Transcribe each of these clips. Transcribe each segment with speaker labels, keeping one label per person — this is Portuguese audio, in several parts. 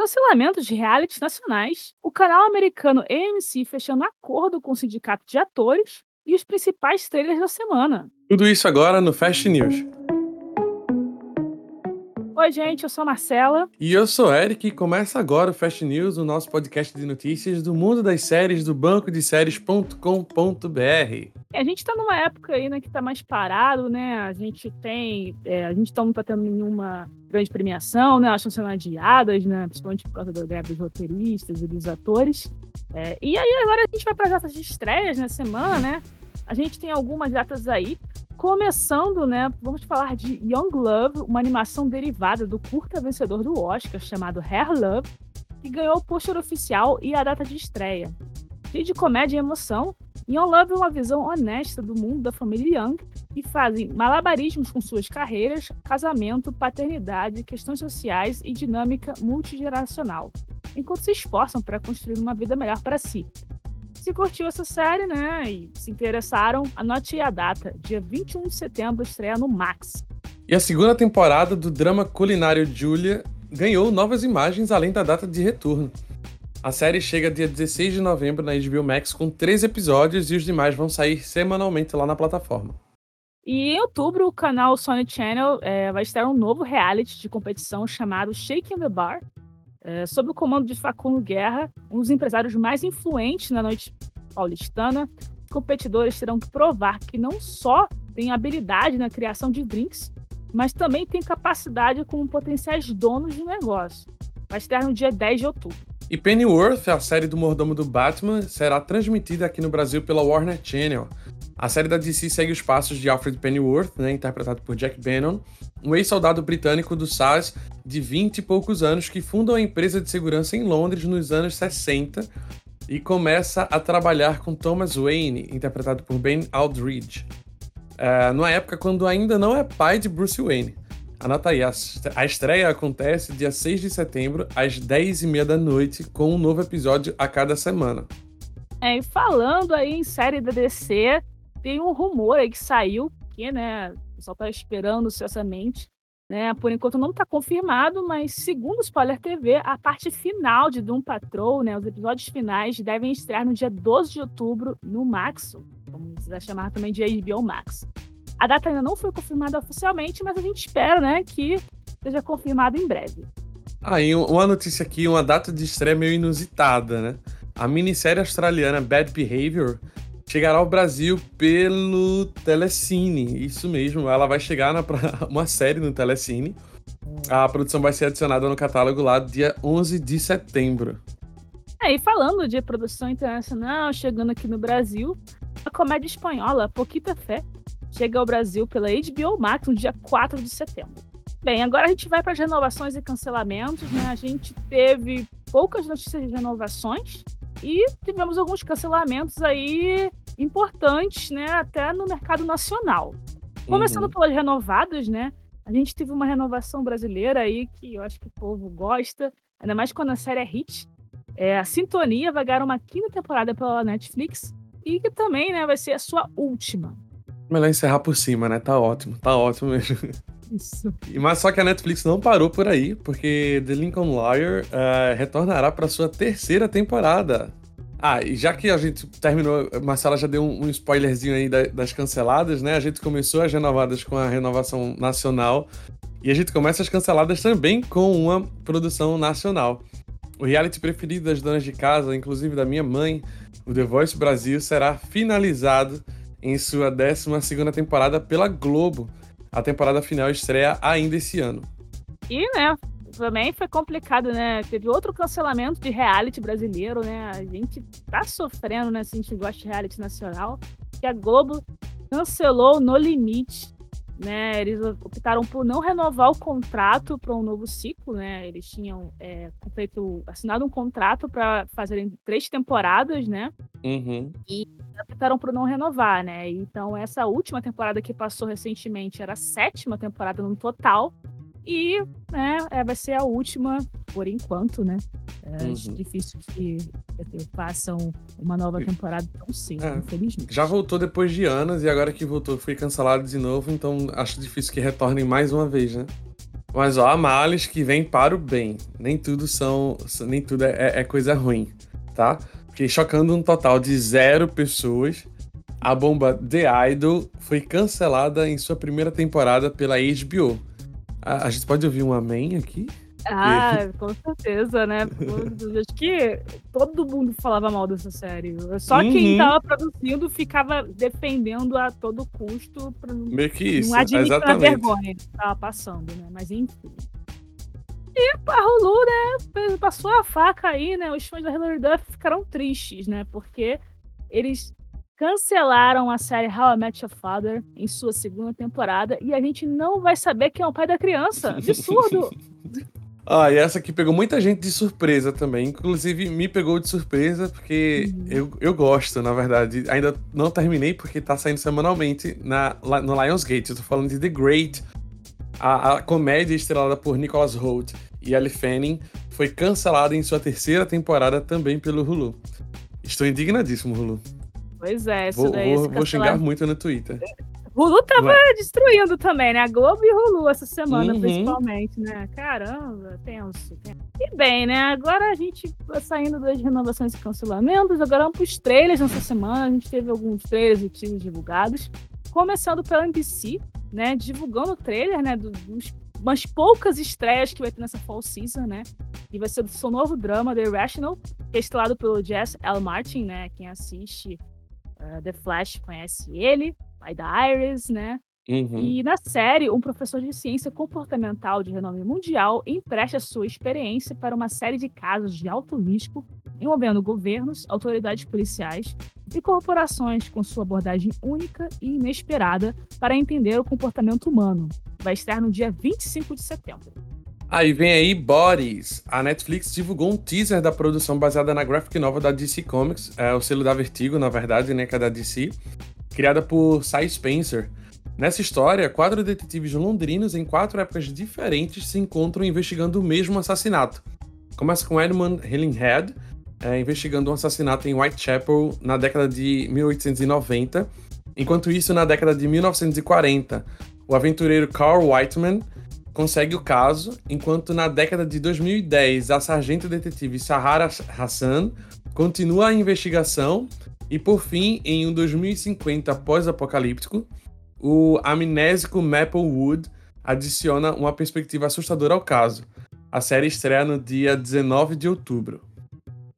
Speaker 1: Cancelamento de realities nacionais, o canal americano AMC fechando acordo com o sindicato de atores e os principais trailers da semana.
Speaker 2: Tudo isso agora no Fast News.
Speaker 1: Oi, gente, eu sou a Marcela.
Speaker 2: E eu sou o Eric e começa agora o Fast News, o nosso podcast de notícias do mundo das séries do banco de séries.com.br.
Speaker 1: A gente tá numa época aí, né, que tá mais parado, né? A gente tem. É, a gente tá, não tá tendo nenhuma grande premiação, né? Elas estão sendo adiadas, né? Principalmente por causa da greve dos roteiristas e dos atores. É, e aí agora a gente vai para as de estreias na semana, né? A gente tem algumas datas aí. Começando, né, vamos falar de Young Love, uma animação derivada do curta vencedor do Oscar chamado Hair Love, que ganhou o pôster oficial e a data de estreia. Cheio de comédia e emoção, Young Love é uma visão honesta do mundo da família Young e fazem malabarismos com suas carreiras, casamento, paternidade, questões sociais e dinâmica multigeracional, enquanto se esforçam para construir uma vida melhor para si. Se curtiu essa série, né, e se interessaram, anote a data. Dia 21 de setembro estreia no Max.
Speaker 2: E a segunda temporada do drama culinário Julia ganhou novas imagens além da data de retorno. A série chega dia 16 de novembro na HBO Max com três episódios e os demais vão sair semanalmente lá na plataforma.
Speaker 1: E em outubro, o canal Sony Channel é, vai estrear um novo reality de competição chamado Shaking the Bar, é, sob o comando de Facundo Guerra, um dos empresários mais influentes na noite paulistana, competidores terão que provar que não só têm habilidade na criação de drinks, mas também têm capacidade como potenciais donos de negócio. Vai estar no dia 10 de outubro.
Speaker 2: E Pennyworth, a série do mordomo do Batman, será transmitida aqui no Brasil pela Warner Channel. A série da DC segue os passos de Alfred Pennyworth, né, interpretado por Jack Bannon, um ex-soldado britânico do SAS de 20 e poucos anos que funda uma empresa de segurança em Londres nos anos 60 e começa a trabalhar com Thomas Wayne, interpretado por Ben Aldridge, uh, numa época quando ainda não é pai de Bruce Wayne. Anota aí, a estreia acontece dia 6 de setembro, às 10h30 da noite, com um novo episódio a cada semana.
Speaker 1: É, e falando aí em série da DC, tem um rumor aí que saiu, que, né, o pessoal tá esperando seriosamente, né, por enquanto não está confirmado, mas segundo o Spoiler TV, a parte final de Doom Patrol, né, os episódios finais devem estrear no dia 12 de outubro no Max, como se chamar também de HBO Max. A data ainda não foi confirmada oficialmente, mas a gente espera, né, que seja confirmado em breve.
Speaker 2: Ah, e uma notícia aqui, uma data de estreia meio inusitada, né? A minissérie australiana Bad Behavior chegará ao Brasil pelo Telecine. Isso mesmo, ela vai chegar na uma série no Telecine. A produção vai ser adicionada no catálogo lá dia 11 de setembro.
Speaker 1: É, e falando de produção internacional, chegando aqui no Brasil, a comédia espanhola Poquita Fé chega ao Brasil pela HBO Max no dia 4 de setembro. Bem, agora a gente vai para as renovações e cancelamentos. Né? A gente teve poucas notícias de renovações e tivemos alguns cancelamentos aí importantes, né? Até no mercado nacional. Começando uhum. pelas renovadas, né? A gente teve uma renovação brasileira aí que eu acho que o povo gosta, ainda mais quando a série é hit. É, a Sintonia vai ganhar uma quinta temporada pela Netflix e que também né, vai ser a sua última.
Speaker 2: Melhor encerrar por cima, né? Tá ótimo, tá ótimo mesmo.
Speaker 1: Isso.
Speaker 2: Mas só que a Netflix não parou por aí, porque The Lincoln Lawyer uh, retornará para sua terceira temporada. Ah, e já que a gente terminou, Marcela já deu um, spoilerzinho aí das canceladas, né? A gente começou as renovadas com a renovação nacional e a gente começa as canceladas também com uma produção nacional. O reality preferido das donas de casa, inclusive da minha mãe, o The Voice Brasil, será finalizado em sua 12 temporada pela Globo. A temporada final estreia ainda esse ano.
Speaker 1: E, né, também foi complicado, né? Teve outro cancelamento de reality brasileiro, né? A gente tá sofrendo, né? Se a gente gosta de reality nacional, que a Globo cancelou No Limite né, eles optaram por não renovar o contrato para um novo ciclo, né? Eles tinham é, feito, assinado um contrato para fazerem três temporadas, né?
Speaker 2: Uhum.
Speaker 1: E optaram por não renovar, né? Então essa última temporada que passou recentemente era a sétima temporada no total. E né, é, vai ser a última, por enquanto, né? É uhum. difícil que façam uma nova temporada tão cedo, é. infelizmente.
Speaker 2: Já voltou depois de anos e agora que voltou foi cancelado de novo, então acho difícil que retornem mais uma vez, né? Mas ó, há males que vem para o bem. Nem tudo são. Nem tudo é, é coisa ruim, tá? Porque chocando um total de zero pessoas, a bomba The Idol foi cancelada em sua primeira temporada pela HBO. A, a gente pode ouvir um amém aqui?
Speaker 1: Ah, com certeza, né? Acho que todo mundo falava mal dessa série. Só uhum. quem tava produzindo ficava defendendo a todo custo
Speaker 2: pra Meio que isso,
Speaker 1: não admitir a vergonha que tava passando, né? Mas enfim. E a Hulu, né, passou a faca aí, né? Os fãs da Hilary Duff ficaram tristes, né? Porque eles cancelaram a série How I Met Your Father em sua segunda temporada e a gente não vai saber quem é o pai da criança. Absurdo!
Speaker 2: Ah, e essa aqui pegou muita gente de surpresa também. Inclusive, me pegou de surpresa, porque uhum. eu, eu gosto, na verdade. Ainda não terminei, porque tá saindo semanalmente na, no Lionsgate. Eu tô falando de The Great, a, a comédia estrelada por Nicholas Holt e Ellie Fanning, foi cancelada em sua terceira temporada também pelo Hulu. Estou indignadíssimo, Hulu.
Speaker 1: Pois é,
Speaker 2: isso vou,
Speaker 1: daí.
Speaker 2: Vou, vou xingar muito no Twitter.
Speaker 1: Hulu tava destruindo também, né? A Globo e Hulu essa semana, uhum. principalmente, né? Caramba, tenso, tenso. E bem, né? Agora a gente tá saindo das renovações e cancelamentos, agora vamos pros trailers nessa semana. A gente teve alguns trailers e teasers divulgados. Começando pela NBC, né? Divulgando o trailer, né? Dos umas poucas estreias que vai ter nessa fall season, né? E vai ser do seu novo drama, The Irrational, que é estrelado pelo Jess L. Martin, né? Quem assiste uh, The Flash conhece ele pai da Iris, né? Uhum. E na série, um professor de ciência comportamental de renome mundial empresta sua experiência para uma série de casos de alto risco envolvendo governos, autoridades policiais e corporações com sua abordagem única e inesperada para entender o comportamento humano. Vai estar no dia 25 de setembro.
Speaker 2: Aí vem aí Bodies. A Netflix divulgou um teaser da produção baseada na graphic novel da DC Comics, é o selo da Vertigo, na verdade, né, que é da DC, criada por Cy Spencer. Nessa história, quatro detetives londrinos em quatro épocas diferentes se encontram investigando o mesmo assassinato. Começa com Edmund Hillinghead, é, investigando um assassinato em Whitechapel na década de 1890. Enquanto isso, na década de 1940, o aventureiro Carl Whiteman consegue o caso, enquanto na década de 2010, a sargento detetive Sahara Hassan continua a investigação e por fim, em um 2050 pós-apocalíptico, o amnésico Maplewood adiciona uma perspectiva assustadora ao caso. A série estreia no dia 19 de outubro.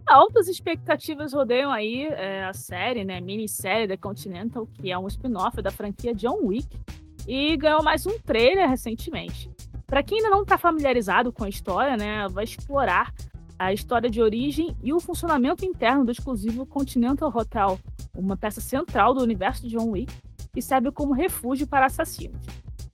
Speaker 1: Altas expectativas rodeiam aí é, a série, né, minissérie The Continental, que é um spin-off da franquia John Wick, e ganhou mais um trailer recentemente. Para quem ainda não está familiarizado com a história, né, vai explorar a história de origem e o funcionamento interno do exclusivo Continental Hotel, uma peça central do universo de John Wick, e serve como refúgio para assassinos.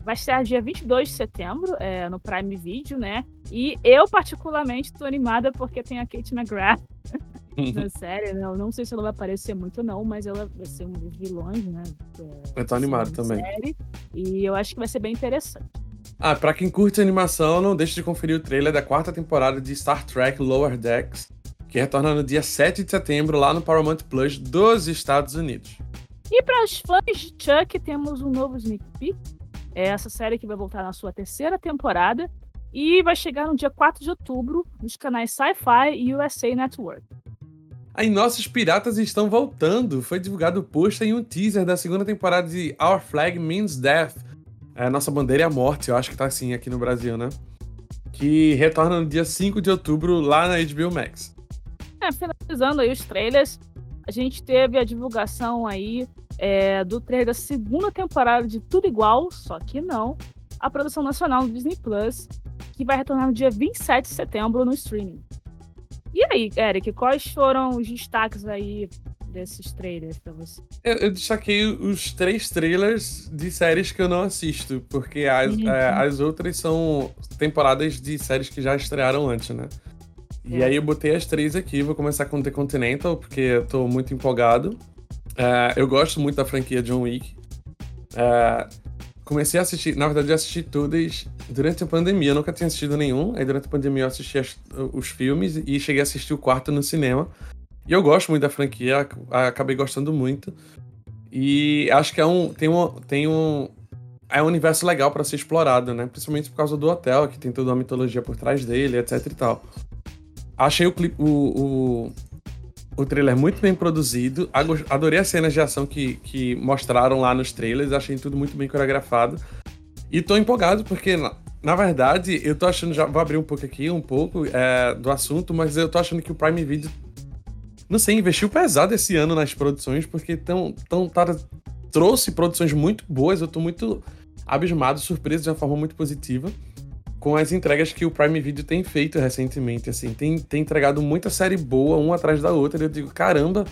Speaker 1: Vai estar dia 22 de setembro é, no Prime Video, né? E eu, particularmente, estou animada porque tem a Kate McGrath na série, né? Eu não sei se ela vai aparecer muito, não, mas ela vai ser um dos vilões, né?
Speaker 2: É, eu tô animado também.
Speaker 1: Série, e eu acho que vai ser bem interessante.
Speaker 2: Ah, pra quem curte animação, não deixe de conferir o trailer da quarta temporada de Star Trek Lower Decks, que retorna no dia 7 de setembro lá no Paramount Plus dos Estados Unidos.
Speaker 1: E para os fãs de Chuck, temos um novo sneak peek. É essa série que vai voltar na sua terceira temporada e vai chegar no dia 4 de outubro nos canais Sci-Fi e USA Network.
Speaker 2: Aí nossos piratas estão voltando. Foi divulgado o post em um teaser da segunda temporada de Our Flag Means Death, é, Nossa Bandeira é a Morte, eu acho que tá assim aqui no Brasil, né? Que retorna no dia 5 de outubro lá na HBO Max.
Speaker 1: É, finalizando aí os trailers, a gente teve a divulgação aí é, do trailer da segunda temporada de Tudo Igual, só que não, a produção nacional do Disney Plus, que vai retornar no dia 27 de setembro no streaming. E aí, Eric, quais foram os destaques aí desses trailers pra você?
Speaker 2: Eu, eu, destaquei os três trailers de séries que eu não assisto, porque as, uhum. é, as outras são temporadas de séries que já estrearam antes, né? E é. aí eu botei as três aqui, vou começar com The Continental, porque eu tô muito empolgado. É, eu gosto muito da franquia John Wick. É, comecei a assistir, na verdade eu assisti todas durante a pandemia, eu nunca tinha assistido nenhum. Aí durante a pandemia eu assisti as, os filmes e cheguei a assistir o quarto no cinema. E eu gosto muito da franquia, acabei gostando muito. E acho que é um. Tem um. Tem um é um universo legal para ser explorado, né? Principalmente por causa do hotel, que tem toda uma mitologia por trás dele, etc e tal. Achei o, clipe, o, o, o trailer muito bem produzido. Adorei as cenas de ação que, que mostraram lá nos trailers. Achei tudo muito bem coreografado. E tô empolgado porque, na, na verdade, eu tô achando. Já vou abrir um pouco aqui, um pouco é, do assunto, mas eu tô achando que o Prime Video. Não sei, investiu pesado esse ano nas produções, porque tão, tão, tá, trouxe produções muito boas. Eu tô muito abismado, surpreso de uma forma muito positiva com as entregas que o Prime Video tem feito recentemente, assim, tem, tem entregado muita série boa, uma atrás da outra, e eu digo, caramba,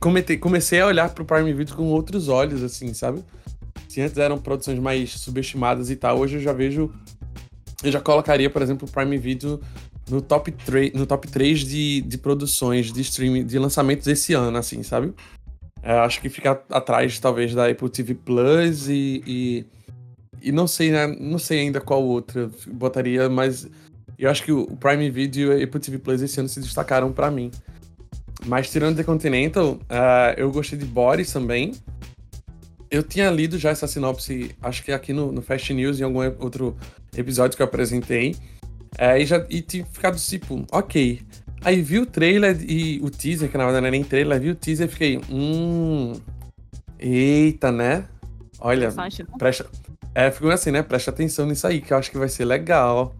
Speaker 2: comecei, comecei a olhar pro Prime Video com outros olhos, assim, sabe? Se antes eram produções mais subestimadas e tal, hoje eu já vejo, eu já colocaria, por exemplo, o Prime Video no top 3, no top 3 de, de produções de streaming, de lançamentos esse ano, assim, sabe? É, acho que fica atrás, talvez, da Apple TV Plus e, e e não sei, né? Não sei ainda qual outra botaria, mas eu acho que o Prime Video e Apple TV Plus esse ano se destacaram para mim. Mas tirando The Continental, uh, eu gostei de Boris também. Eu tinha lido já essa sinopse, acho que aqui no, no Fast News, em algum outro episódio que eu apresentei. Uh, e, já, e tinha ficado tipo, ok. Aí vi o trailer e o teaser, que na verdade não é nem trailer, vi o teaser e fiquei, hum. Eita, né? Olha, presta, é, ficou assim, né? Preste atenção nisso aí, que eu acho que vai ser legal.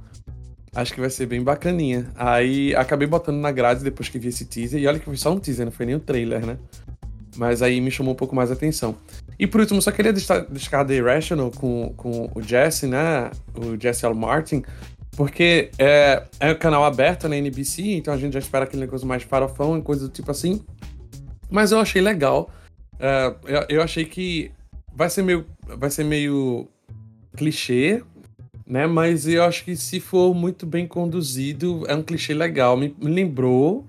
Speaker 2: Acho que vai ser bem bacaninha. Aí acabei botando na grade depois que vi esse teaser. E olha que foi só um teaser, não foi nem um trailer, né? Mas aí me chamou um pouco mais a atenção. E por último, só queria destacar The Irrational com, com o Jesse, né? O Jesse L. Martin. Porque é, é um canal aberto na NBC, então a gente já espera aquele negócio mais farofão e coisa do tipo assim. Mas eu achei legal. É, eu, eu achei que vai ser meio. Vai ser meio clichê, né? Mas eu acho que se for muito bem conduzido, é um clichê legal. Me, me lembrou,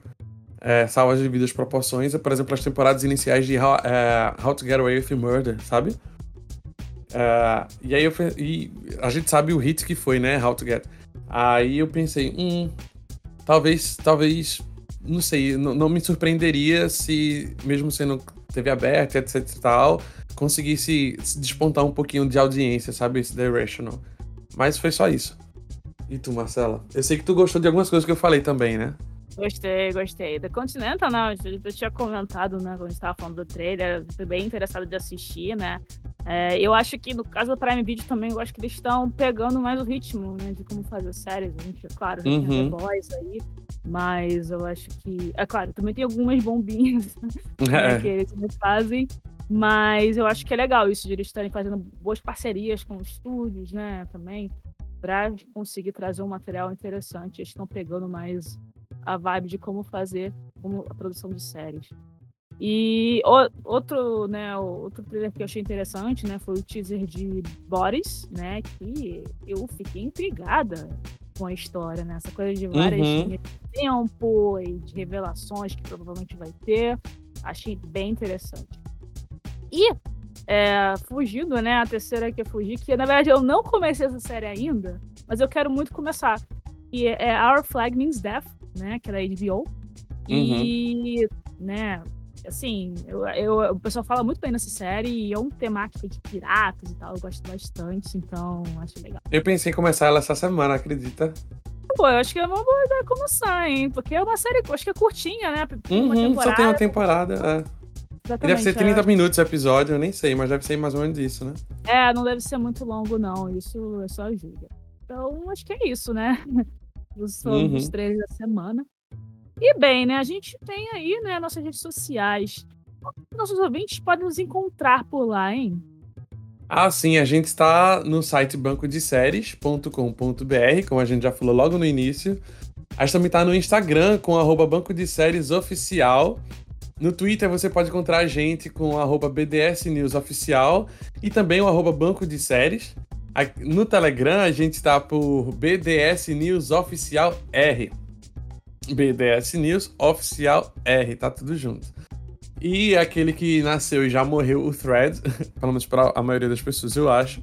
Speaker 2: é, salvo as devidas proporções, por exemplo, as temporadas iniciais de How, é, How to Get Away with Murder, sabe? É, e aí eu e a gente sabe o hit que foi, né? How to Get. Aí eu pensei, hum, talvez, talvez, não sei, não, não me surpreenderia se, mesmo sendo TV aberta, etc e tal, conseguisse despontar um pouquinho de audiência, sabe? Esse The Irrational. Mas foi só isso. E tu, Marcela? Eu sei que tu gostou de algumas coisas que eu falei também, né?
Speaker 1: Gostei, gostei. The Continental, não, eu tinha comentado, né, quando a gente tava falando do trailer, fui bem interessado de assistir, né? É, eu acho que no caso do Prime Video também, eu acho que eles estão pegando mais o ritmo, né, de como fazer séries. A gente, é claro, uhum. tem The Boys aí, mas eu acho que. É claro, também tem algumas bombinhas né, é. que eles fazem, mas eu acho que é legal isso de eles estarem fazendo boas parcerias com estúdios, né, também, para conseguir trazer um material interessante. Eles estão pegando mais a vibe de como fazer como a produção de séries. E o, outro, né, outro trailer que eu achei interessante, né, foi o teaser de Boris, né, que eu fiquei intrigada com a história, né, essa coisa de várias uhum. de tempo e de revelações que provavelmente vai ter, achei bem interessante. E é, fugindo, né? A terceira que é fugir, que na verdade eu não comecei essa série ainda, mas eu quero muito começar. E é Our Flag Means Death, né? Que é da HBO. E, uhum. né, assim, eu, eu, o pessoal fala muito bem nessa série e é um temática de piratas e tal, eu gosto bastante, então acho legal.
Speaker 2: Eu pensei em começar ela essa semana, acredita?
Speaker 1: Pô, eu acho que é uma boa ideia começar, hein? Porque é uma série, acho que é curtinha, né?
Speaker 2: Uhum, só tem uma temporada, é. Deve ser 30 é. minutos o episódio, eu nem sei, mas deve ser mais ou menos isso, né?
Speaker 1: É, não deve ser muito longo, não. Isso é só ajuda. Então, acho que é isso, né? Os, uhum. os três da semana. E bem, né? A gente tem aí, né, nossas redes sociais. Nossos ouvintes podem nos encontrar por lá, hein?
Speaker 2: Ah, sim, a gente está no site bancodeséries.com.br, como a gente já falou logo no início. A gente também está no Instagram com arroba Banco de Séries Oficial. No Twitter você pode encontrar a gente com arroba BDS News Oficial e também o arroba Banco de Séries. No Telegram a gente está por BDS News Oficial R. BDS News Oficial R, tá tudo junto. E aquele que nasceu e já morreu, o Thread, pelo menos para a maioria das pessoas, eu acho.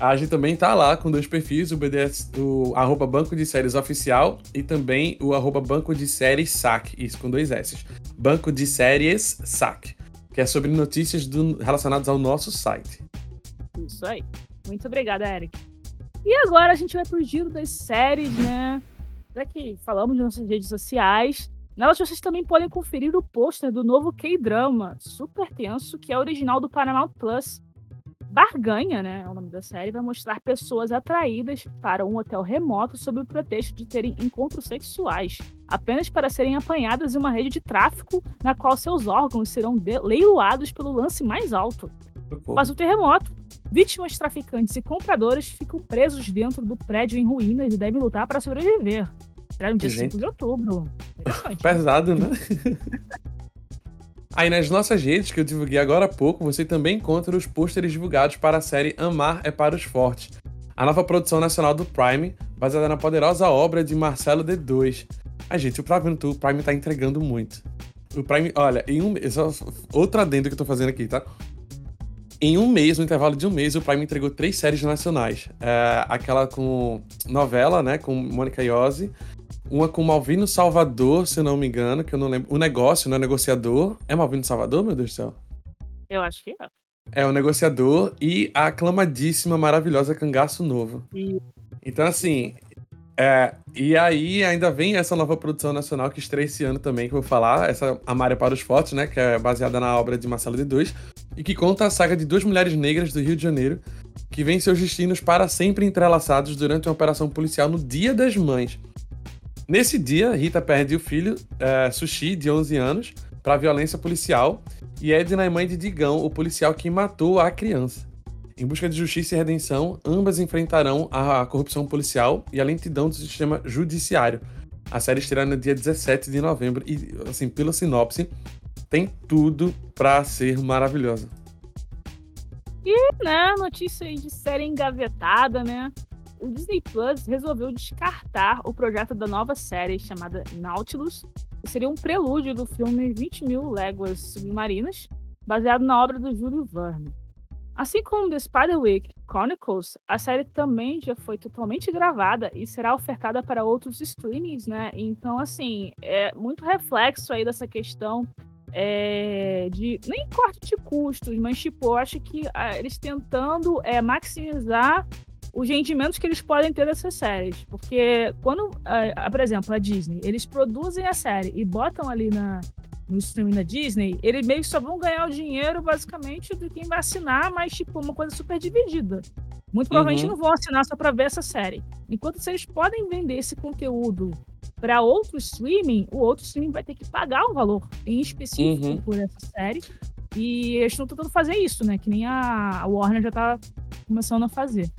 Speaker 2: A gente também tá lá com dois perfis, o BDS, o arroba Banco de Séries Oficial e também o arroba Banco de Séries SAC, isso com dois S. Banco de Séries SAC, que é sobre notícias do, relacionadas ao nosso site.
Speaker 1: Isso aí. Muito obrigada, Eric. E agora a gente vai pro giro das séries, né? Já que falamos nas nossas redes sociais, nelas vocês também podem conferir o pôster do novo K-drama, super tenso, que é original do Paramount Plus. Barganha, né? É o nome da série, vai mostrar pessoas atraídas para um hotel remoto sob o pretexto de terem encontros sexuais, apenas para serem apanhadas em uma rede de tráfico na qual seus órgãos serão leiloados pelo lance mais alto. Após o terremoto, vítimas, traficantes e compradores ficam presos dentro do prédio em ruínas e devem lutar para sobreviver. Será no dia Gente. 5 de outubro.
Speaker 2: Pesado, né? Aí nas nossas redes, que eu divulguei agora há pouco, você também encontra os pôsteres divulgados para a série Amar é para os Fortes, a nova produção nacional do Prime, baseada na poderosa obra de Marcelo D2. A gente, o Prime, o Prime tá entregando muito. O Prime, olha, em um só outro adendo que eu tô fazendo aqui, tá? Em um mês, no intervalo de um mês, o Prime entregou três séries nacionais. É, aquela com novela, né, com Mônica Iose, uma com Malvino Salvador, se eu não me engano, que eu não lembro. O negócio, né? Negociador. É Malvino Salvador, meu Deus do céu?
Speaker 1: Eu acho que é.
Speaker 2: É o negociador e a aclamadíssima, maravilhosa Cangaço Novo. E... Então, assim. É, e aí ainda vem essa nova produção nacional que estreia esse ano também, que eu vou falar, essa Amária para os Fotos, né? Que é baseada na obra de Marcelo de Dois, e que conta a saga de duas mulheres negras do Rio de Janeiro que vêm seus destinos para sempre entrelaçados durante uma operação policial no Dia das Mães. Nesse dia, Rita perde o filho, é, Sushi, de 11 anos, para violência policial, e Edna é mãe de Digão, o policial que matou a criança. Em busca de justiça e redenção, ambas enfrentarão a corrupção policial e a lentidão do sistema judiciário. A série estreia no dia 17 de novembro e, assim, pela sinopse, tem tudo para ser maravilhosa.
Speaker 1: E, né, notícia aí de série engavetada, né? O Disney Plus resolveu descartar o projeto da nova série chamada Nautilus, que seria um prelúdio do filme 20 Mil Léguas Submarinas, baseado na obra do Júlio Verne. Assim como The Spiderwick Chronicles, a série também já foi totalmente gravada e será ofertada para outros streamings, né? Então, assim, é muito reflexo aí dessa questão é, de nem corte de custos, mas tipo, eu acho que ah, eles tentando é, maximizar os rendimentos que eles podem ter dessas séries. Porque quando, por exemplo, a Disney, eles produzem a série e botam ali na, no streaming da Disney, eles meio que só vão ganhar o dinheiro, basicamente, de quem vai assinar, mas, tipo, uma coisa super dividida. Muito provavelmente uhum. não vão assinar só para ver essa série. Enquanto se eles podem vender esse conteúdo para outro streaming, o outro streaming vai ter que pagar um valor em específico uhum. por essa série. E eles estão tentando fazer isso, né? Que nem a Warner já está começando a fazer.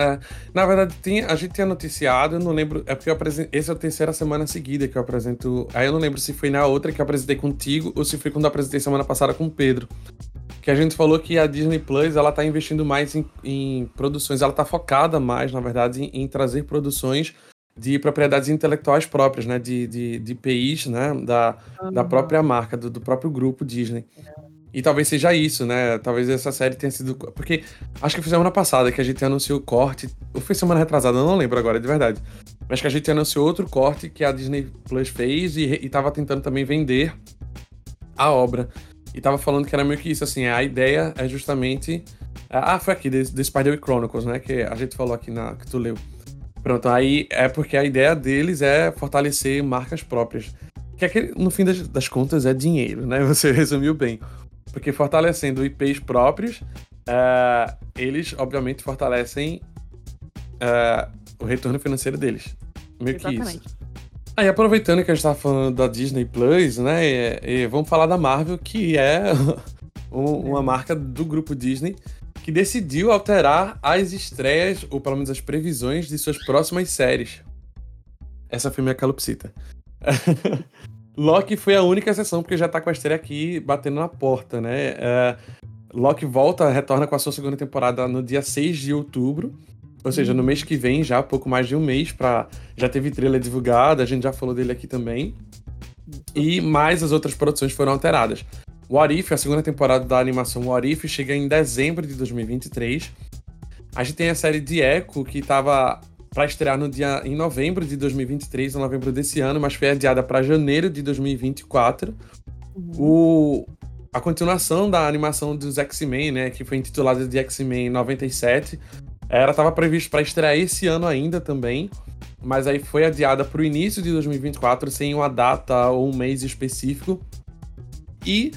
Speaker 2: É, na verdade, tem, a gente tinha noticiado, eu não lembro. É porque eu apresento. Essa é a terceira semana seguida que eu apresento. Aí eu não lembro se foi na outra que eu apresentei contigo ou se foi quando eu apresentei semana passada com o Pedro. Que a gente falou que a Disney Plus ela tá investindo mais em, em produções, ela tá focada mais, na verdade, em, em, trazer produções de propriedades intelectuais próprias, né? De, de, de IPIs, né? Da, uhum. da própria marca, do, do próprio grupo Disney. É. E talvez seja isso, né? Talvez essa série tenha sido. Porque acho que foi semana passada que a gente anunciou o corte. Ou foi semana retrasada, não lembro agora, de verdade. Mas que a gente anunciou outro corte que a Disney Plus fez e, e tava tentando também vender a obra. E tava falando que era meio que isso, assim, a ideia é justamente. Ah, foi aqui, The, The Spider Chronicles, né? Que a gente falou aqui na que tu leu. Pronto, aí é porque a ideia deles é fortalecer marcas próprias. Que aquele, no fim das, das contas é dinheiro, né? Você resumiu bem. Porque fortalecendo IPs próprios, uh, eles, obviamente, fortalecem uh, o retorno financeiro deles. Meio Exatamente. que isso. Aí, aproveitando que a gente tá falando da Disney Plus, né? E, e vamos falar da Marvel, que é um, uma marca do grupo Disney que decidiu alterar as estreias, ou pelo menos as previsões, de suas próximas séries. Essa foi minha calopsita. Loki foi a única exceção, porque já tá com a estreia aqui batendo na porta, né? É, Loki volta, retorna com a sua segunda temporada no dia 6 de outubro. Ou seja, no mês que vem, já pouco mais de um mês, pra... já teve trailer divulgada, a gente já falou dele aqui também. E mais as outras produções foram alteradas. O Arif, a segunda temporada da animação O Arif, chega em dezembro de 2023. A gente tem a série de Echo, que estava para estrear no dia em novembro de 2023, em novembro desse ano, mas foi adiada para janeiro de 2024. Uhum. O a continuação da animação dos X-Men, né, que foi intitulada de X-Men 97. Ela estava prevista para estrear esse ano ainda também, mas aí foi adiada para o início de 2024 sem uma data ou um mês específico. E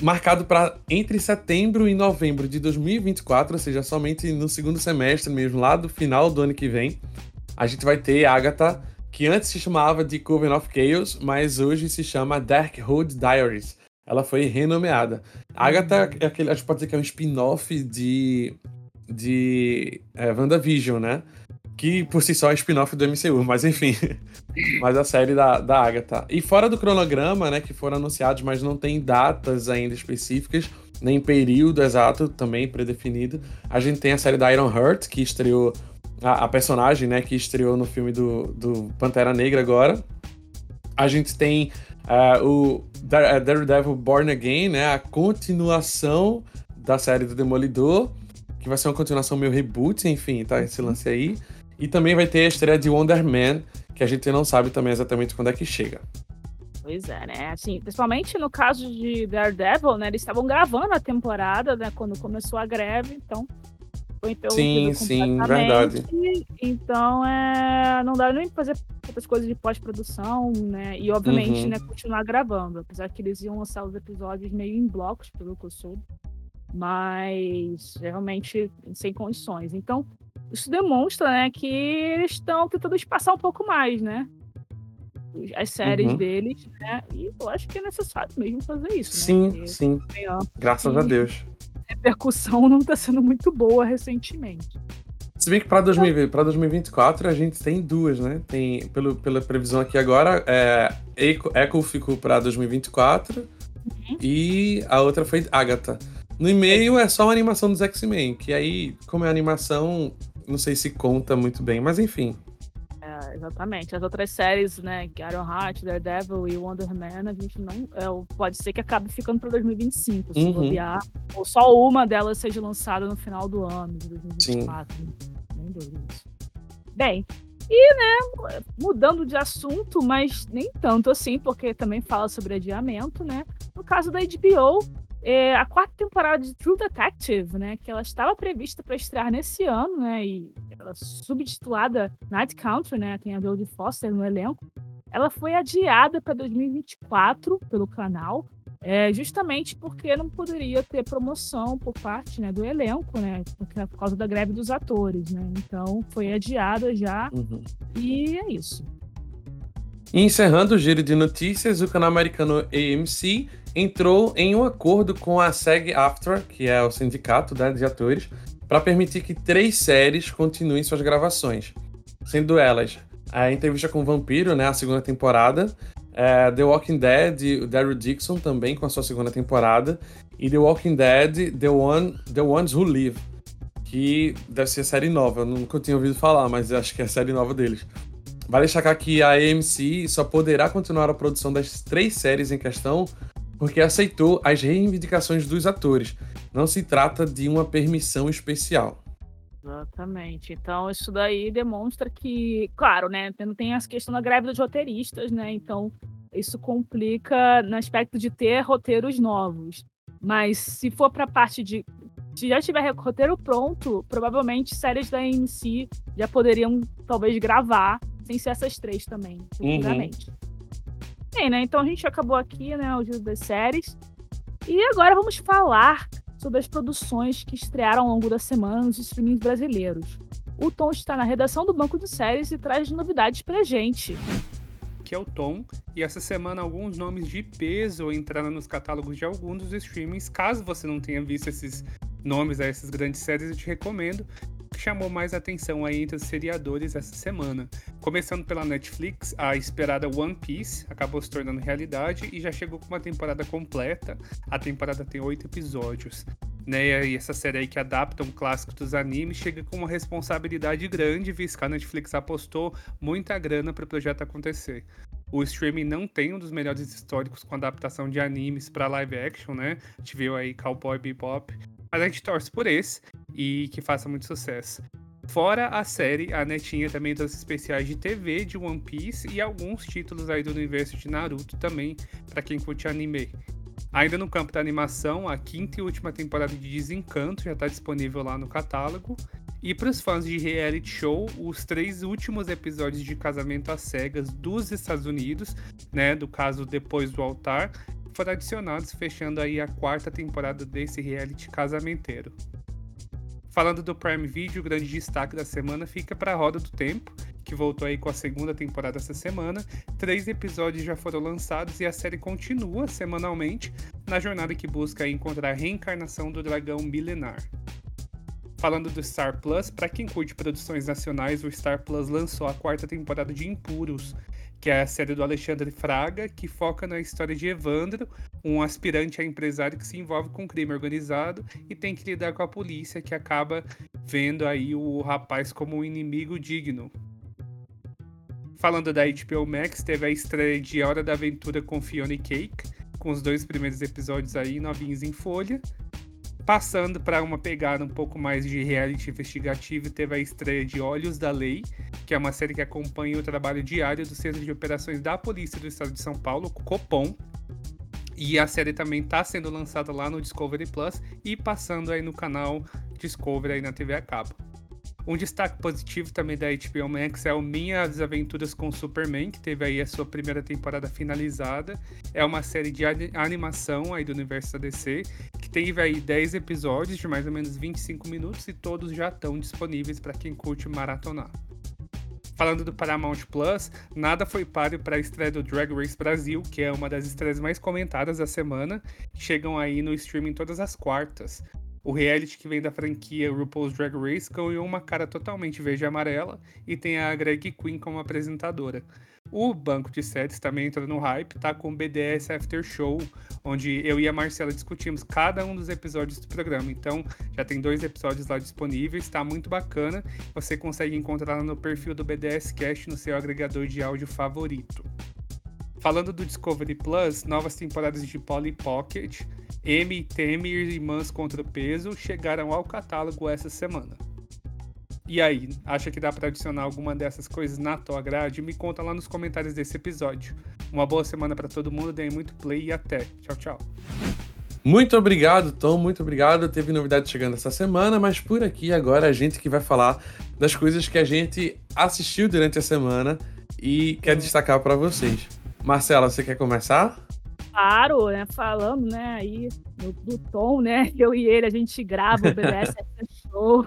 Speaker 2: marcado para entre setembro e novembro de 2024, ou seja, somente no segundo semestre mesmo, lá do final do ano que vem, a gente vai ter Agatha, que antes se chamava de Coven of Chaos, mas hoje se chama Darkhold Diaries. Ela foi renomeada. Agatha é aquele, a gente pode dizer que é um spin-off de de é, WandaVision, né? Que por si só é spin-off do MCU, mas enfim. mas a série da, da Agatha. E fora do cronograma, né? Que foram anunciados, mas não tem datas ainda específicas, nem período exato também predefinido. A gente tem a série da Iron Heart, que estreou. A, a personagem, né? Que estreou no filme do, do Pantera Negra agora. A gente tem uh, o Daredevil Born Again, né? A continuação da série do Demolidor que vai ser uma continuação meio reboot, enfim, tá? Esse lance aí. E também vai ter a estreia de Wonder Man, que a gente não sabe também exatamente quando é que chega.
Speaker 1: Pois é, né? Assim, principalmente no caso de Daredevil, né? Eles estavam gravando a temporada, né? Quando começou a greve, então
Speaker 2: foi interrompido Sim, sim, verdade.
Speaker 1: Então, é, não dá nem fazer outras coisas de pós-produção, né? E, obviamente, uhum. né, continuar gravando. Apesar que eles iam lançar os episódios meio em blocos, pelo que eu soube mas realmente sem condições. Então, isso demonstra, né, que eles estão tentando espaçar um pouco mais, né? As séries uhum. deles, né? E eu acho que é necessário mesmo fazer isso.
Speaker 2: Sim, né? sim. Graças a Deus.
Speaker 1: A repercussão não está sendo muito boa recentemente.
Speaker 2: Se bem que para 2024 a gente tem duas, né? Tem, pelo, pela previsão aqui agora, é, Echo, Echo ficou para 2024 uhum. e a outra foi Agatha. No e-mail é só uma animação dos X-Men, que aí, como é animação, não sei se conta muito bem, mas enfim.
Speaker 1: É, exatamente. As outras séries, né, Iron Heart, Daredevil e Wonder Man, a gente não. É, pode ser que acabe ficando para 2025, se uhum. bobear. Ou só uma delas seja lançada no final do ano, de 2024. Sim. Nem isso. Bem, e, né, mudando de assunto, mas nem tanto assim, porque também fala sobre adiamento, né? No caso da HBO, é, a quarta temporada de True Detective, né, que ela estava prevista para estrear nesse ano, né, e ela subtitulada Night Country, né, tem a Jodie Foster no elenco, ela foi adiada para 2024 pelo canal, é, justamente porque não poderia ter promoção por parte né, do elenco, né, porque, por causa da greve dos atores, né, então foi adiada já uhum. e é isso.
Speaker 2: E encerrando o giro de notícias, o canal americano AMC entrou em um acordo com a SAG-AFTRA, que é o sindicato né, de atores, para permitir que três séries continuem suas gravações, sendo elas a entrevista com o Vampiro, né, a segunda temporada, é, The Walking Dead, o Daryl Dixon também com a sua segunda temporada, e The Walking Dead, The, One, The Ones Who Live, que deve ser a série nova, eu nunca tinha ouvido falar, mas acho que é a série nova deles. Vale destacar que a AMC só poderá continuar a produção das três séries em questão porque aceitou as reivindicações dos atores. Não se trata de uma permissão especial.
Speaker 1: Exatamente. Então, isso daí demonstra que, claro, né, tem a questão da greve dos roteiristas, né? Então, isso complica no aspecto de ter roteiros novos. Mas se for para a parte de se já tiver roteiro pronto, provavelmente séries da AMC já poderiam talvez gravar, sem ser essas três também, futuramente. Uhum. Bem, né? Então a gente acabou aqui, né, o giro das séries. E agora vamos falar sobre as produções que estrearam ao longo da semana nos streamings brasileiros. O Tom está na redação do Banco de Séries e traz novidades pra gente.
Speaker 3: Que é o Tom, e essa semana alguns nomes de peso entraram nos catálogos de alguns dos streamings. Caso você não tenha visto esses nomes a essas grandes séries, eu te recomendo chamou mais atenção aí entre os seriadores essa semana. Começando pela Netflix, a esperada One Piece acabou se tornando realidade e já chegou com uma temporada completa. A temporada tem oito episódios. Né, e essa série aí que adapta um clássico dos animes chega com uma responsabilidade grande, visto que a Netflix apostou muita grana para o projeto acontecer. O streaming não tem um dos melhores históricos com adaptação de animes para live action, né? A gente viu aí Cowboy Bebop, mas a gente torce por esse e que faça muito sucesso. Fora a série, a Netinha também trouxe especiais de TV de One Piece e alguns títulos aí do universo de Naruto também, para quem curte anime. Ainda no campo da animação, a quinta e última temporada de Desencanto já está disponível lá no catálogo. E para os fãs de reality show, os três últimos episódios de Casamento às Cegas dos Estados Unidos, né, do caso Depois do Altar, foram adicionados, fechando aí a quarta temporada desse reality casamenteiro. Falando do Prime Video, o grande destaque da semana fica para a Roda do Tempo, que voltou aí com a segunda temporada essa semana. Três episódios já foram lançados e a série continua semanalmente na jornada que busca encontrar a reencarnação do dragão milenar. Falando do Star Plus, para quem curte produções nacionais, o Star Plus lançou a quarta temporada de Impuros, que é a série do Alexandre Fraga, que foca na história de Evandro, um aspirante a empresário que se envolve com crime organizado e tem que lidar com a polícia, que acaba vendo aí o rapaz como um inimigo digno. Falando da HBO Max, teve a estreia de Hora da Aventura com Fiona e Cake, com os dois primeiros episódios aí novinhos em folha. Passando para uma pegada um pouco mais de reality investigativo, teve a estreia de Olhos da Lei, que é uma série que acompanha o trabalho diário do Centro de Operações da Polícia do Estado de São Paulo, Copom. E a série também está sendo lançada lá no Discovery Plus e passando aí no canal Discovery aí na TV a cabo. Um destaque positivo também da HBO Max é o Minhas Aventuras com Superman, que teve aí a sua primeira temporada finalizada. É uma série de animação aí do universo da DC, que teve aí 10 episódios de mais ou menos 25 minutos e todos já estão disponíveis para quem curte maratonar. Falando do Paramount Plus, nada foi páreo para a estreia do Drag Race Brasil, que é uma das estreias mais comentadas da semana. Chegam aí no streaming todas as quartas. O reality que vem da franquia RuPaul's Drag Race ganhou uma cara totalmente verde e amarela e tem a Greg Queen como apresentadora. O banco de séries também entrou no hype, tá com o BDS After Show, onde eu e a Marcela discutimos cada um dos episódios do programa. Então, já tem dois episódios lá disponíveis, tá muito bacana. Você consegue encontrar no perfil do BDS Cast no seu agregador de áudio favorito. Falando do Discovery Plus, novas temporadas de Polly Pocket, M e Temi Irmãs contra o Peso chegaram ao catálogo essa semana. E aí, acha que dá para adicionar alguma dessas coisas na tua grade? Me conta lá nos comentários desse episódio. Uma boa semana para todo mundo, deem muito play e até. Tchau, tchau.
Speaker 2: Muito obrigado, Tom, muito obrigado. Teve novidade chegando essa semana, mas por aqui agora a gente que vai falar das coisas que a gente assistiu durante a semana e quer destacar para vocês. Marcela, você quer começar?
Speaker 1: Claro, né? Falando, né, aí do, do Tom, né? Eu e ele, a gente grava o BBS Show,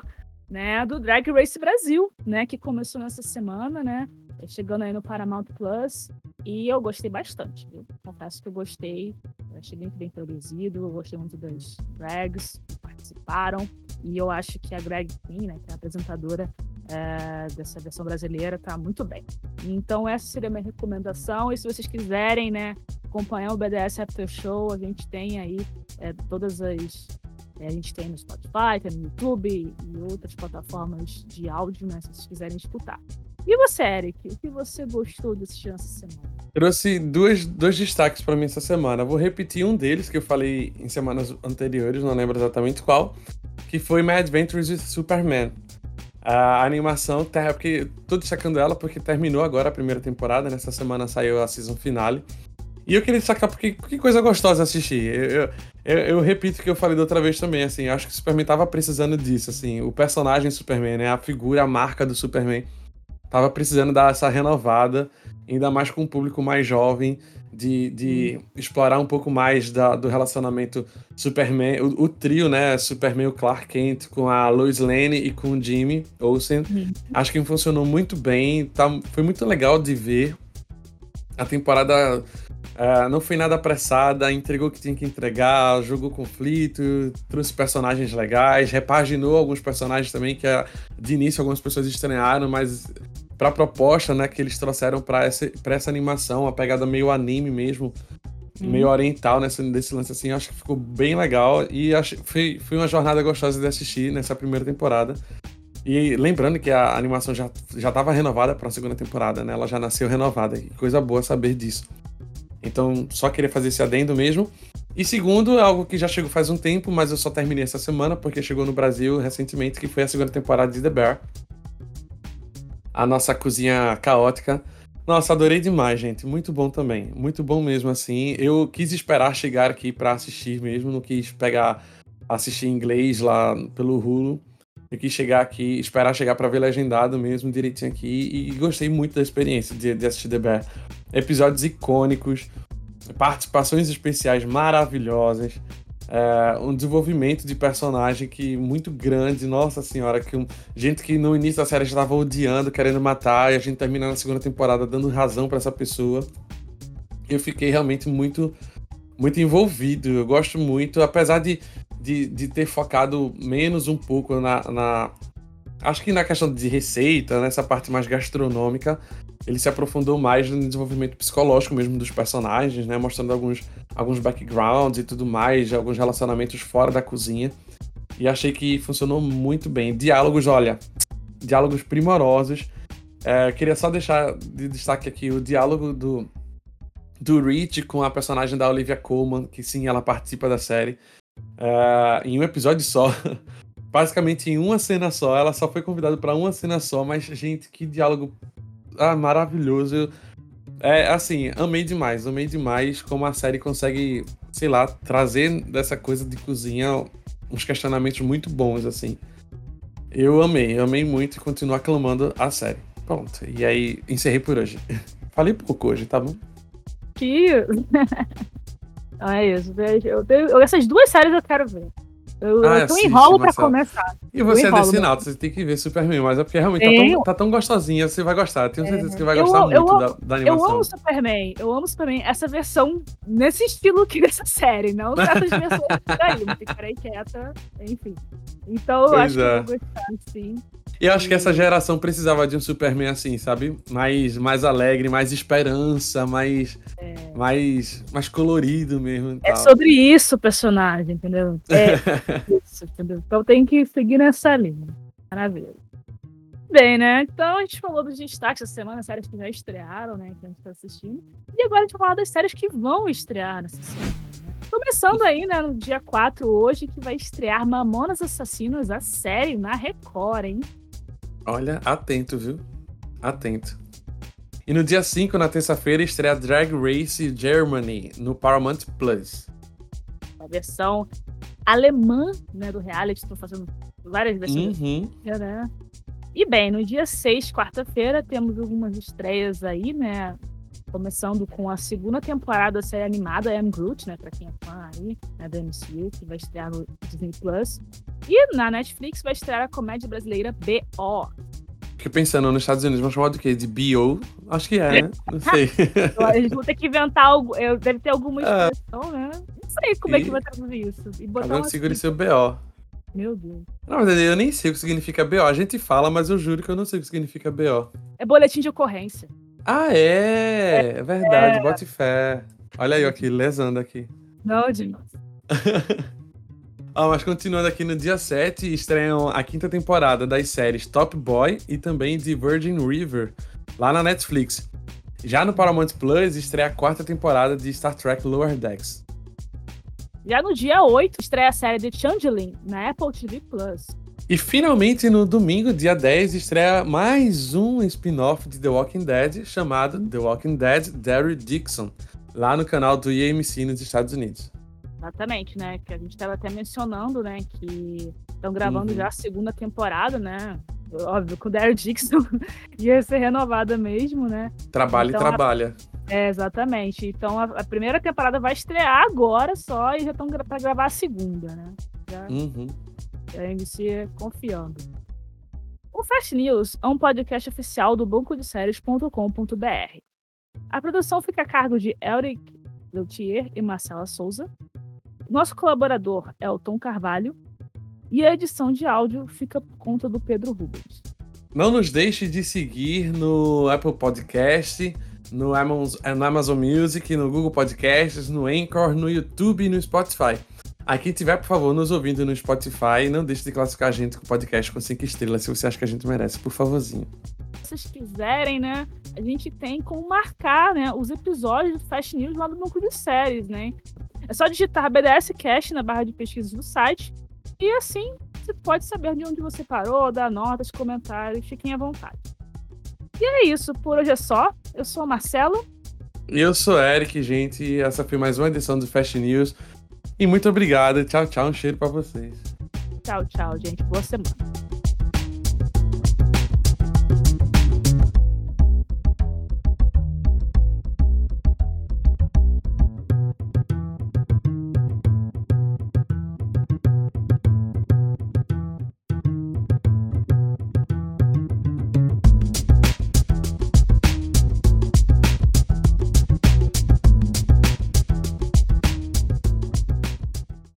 Speaker 1: né? Do Drag Race Brasil, né? Que começou nessa semana, né? Chegando aí no Paramount Plus. E eu gostei bastante, viu? Confesso que eu gostei. Eu achei muito bem produzido. Eu gostei muito das drags que participaram. E eu acho que a Greg Queen, né? Que é a apresentadora, é, dessa versão brasileira tá muito bem. Então essa seria a minha recomendação. E se vocês quiserem, né, acompanhar o BDS After Show, a gente tem aí é, todas as é, a gente tem no Spotify, tem no YouTube e outras plataformas de áudio, né, se vocês quiserem escutar. E você, Eric, o que você gostou de assistir essa semana?
Speaker 2: Trouxe dois, dois destaques para mim essa semana. Vou repetir um deles que eu falei em semanas anteriores, não lembro exatamente qual, que foi My Adventures with Superman a animação, porque tô destacando ela porque terminou agora a primeira temporada, nessa semana saiu a season finale. E eu queria destacar porque que coisa gostosa assistir. Eu, eu, eu, repito o que eu falei da outra vez também, assim, acho que o Superman tava precisando disso, assim, o personagem Superman, né, a figura, a marca do Superman, tava precisando dar essa renovada, ainda mais com um público mais jovem, de, de explorar um pouco mais da, do relacionamento Superman, o, o, trio, né? Superman, o Clark Kent com a Lois Lane e com o Jimmy Olsen. Uhum. Acho que funcionou muito bem. Tá, foi muito legal de ver. A temporada uh, não foi nada apressada, entregou o que tinha que entregar, jogou conflito, trouxe personagens legais, repaginou alguns personagens também que uh, de início algumas pessoas estranharam, mas para a proposta né, que eles trouxeram para essa, essa animação, uma pegada meio anime mesmo, uhum. meio oriental nessa, nesse lance assim, acho que ficou bem legal e acho, foi, foi uma jornada gostosa de assistir nessa primeira temporada. E lembrando que a animação já já estava renovada para a segunda temporada, né? Ela já nasceu renovada. E coisa boa saber disso. Então, só queria fazer esse adendo mesmo. E segundo, algo que já chegou faz um tempo, mas eu só terminei essa semana porque chegou no Brasil recentemente, que foi a segunda temporada de The Bear, a nossa cozinha caótica. Nossa, adorei demais, gente. Muito bom também. Muito bom mesmo, assim. Eu quis esperar chegar aqui para assistir mesmo, não quis pegar, assistir em inglês lá pelo Hulu. Eu quis chegar aqui, esperar chegar para ver legendado mesmo, direitinho aqui. E gostei muito da experiência de, de assistir The Bear. Episódios icônicos, participações especiais maravilhosas é, um desenvolvimento de personagem que muito grande, nossa senhora, que um, gente que no início da série já estava odiando, querendo matar, e a gente termina na segunda temporada dando razão para essa pessoa. Eu fiquei realmente muito muito envolvido. Eu gosto muito, apesar de, de, de ter focado menos um pouco na, na, Acho que na questão de receita, nessa parte mais gastronômica, ele se aprofundou mais no desenvolvimento psicológico mesmo dos personagens, né? Mostrando alguns, alguns backgrounds e tudo mais, alguns relacionamentos fora da cozinha. E achei que funcionou muito bem. Diálogos, olha, diálogos primorosos. É, queria só deixar de destaque aqui o diálogo do, do Rich com a personagem da Olivia Colman, que sim, ela participa da série. É, em um episódio só. basicamente em uma cena só. Ela só foi convidada para uma cena só, mas, gente, que diálogo ah, maravilhoso. É, assim, amei demais, amei demais como a série consegue, sei lá, trazer dessa coisa de cozinha uns questionamentos muito bons, assim. Eu amei, amei muito e continuo aclamando a série. Pronto, e aí encerrei por hoje. Falei pouco hoje, tá bom?
Speaker 1: Que. É isso. Eu, eu, essas duas séries eu quero ver. Eu, ah, eu enrolo pra começar.
Speaker 2: E você é desse Nato, você tem que ver Superman, mas é porque realmente tá tão, tá tão, gostosinha, você vai gostar. Tenho certeza é. que vai gostar eu, muito eu, da, da, animação.
Speaker 1: Eu amo Superman, eu amo Superman. Essa versão nesse estilo aqui dessa série, não certas versões daí. Não ficarei quieta, enfim. Então eu pois acho é. que eu vou gostar, sim.
Speaker 2: E eu acho que essa geração precisava de um Superman assim, sabe? Mais, mais alegre, mais esperança, mais, é. mais, mais colorido mesmo.
Speaker 1: É sobre isso o personagem, entendeu? É isso, entendeu? Então tem que seguir nessa linha. Maravilha. Bem, né? Então a gente falou dos destaques essa semana, séries que já estrearam, né? Que a gente tá assistindo. E agora a gente vai falar das séries que vão estrear nessa semana. Né? Começando aí, né, no dia 4 hoje, que vai estrear Mamonas Assassinos, a série na Record, hein?
Speaker 2: Olha, atento, viu? Atento. E no dia 5, na terça-feira, estreia Drag Race Germany no Paramount Plus.
Speaker 1: A versão alemã né, do reality, estão fazendo várias versões. Uhum. Né? E bem, no dia 6, quarta-feira, temos algumas estreias aí, né? Começando com a segunda temporada da série animada Am Groot, né? Pra quem é fã aí, né, da MCU, que vai estrear no Disney Plus. E na Netflix vai estrear a comédia brasileira B.O.
Speaker 2: Fiquei pensando, nos Estados Unidos vão chamar do quê? De B.O.? Acho que é, né? Não sei.
Speaker 1: Eles vão ter que inventar algo. Deve ter alguma é. expressão, né? Não sei como e... é que vai traduzir isso.
Speaker 2: E botar Agora segure seu B.O.
Speaker 1: Meu Deus.
Speaker 2: Na verdade, eu nem sei o que significa BO. A gente fala, mas eu juro que eu não sei o que significa BO.
Speaker 1: É boletim de ocorrência.
Speaker 2: Ah, é! É verdade, é. bote fé. Olha aí, aqui, lesando aqui.
Speaker 1: Não, demais.
Speaker 2: Ah, mas continuando aqui no dia 7, estreiam a quinta temporada das séries Top Boy e também de Virgin River, lá na Netflix. Já no Paramount Plus, estreia a quarta temporada de Star Trek Lower Decks.
Speaker 1: Já no dia 8, estreia a série The Changeling, na Apple TV Plus.
Speaker 2: E finalmente, no domingo, dia 10, estreia mais um spin-off de The Walking Dead, chamado The Walking Dead Derry Dixon, lá no canal do EMC nos Estados Unidos.
Speaker 1: Exatamente, né? Que a gente estava até mencionando, né? Que estão gravando uhum. já a segunda temporada, né? Óbvio, com o Derry Dixon ia ser renovada mesmo, né?
Speaker 2: Trabalha então, e trabalha.
Speaker 1: A... É, exatamente. Então a, a, primeira temporada vai estrear agora só e já estão gra para gravar a segunda, né? Já, uhum. A MC confiando. O Fast News é um podcast oficial do banco de séries.com.br. A produção fica a cargo de Eric Leutier e Marcela Souza. Nosso colaborador é o Tom Carvalho e a edição de áudio fica por conta do Pedro Rubens.
Speaker 2: Não nos deixe de seguir no Apple Podcast, no Amazon, Music, no Google Podcasts, no Anchor, no YouTube e no Spotify. A quem tiver, por favor, nos ouvindo no Spotify, não deixe de classificar a gente com o podcast com 5 estrelas se você acha que a gente merece, por favorzinho.
Speaker 1: Se vocês quiserem, né, a gente tem como marcar, né, os episódios do Fast News lá no banco de séries, né? É só digitar BDS Cast na barra de pesquisa do site e assim você pode saber de onde você parou, dar notas, comentários, fiquem à vontade. E é isso, por hoje é só. Eu sou o Marcelo.
Speaker 2: E eu sou o Eric, gente. E essa foi mais uma edição do Fast News. E muito obrigado. Tchau, tchau. Um cheiro para vocês.
Speaker 1: Tchau, tchau, gente. Boa semana.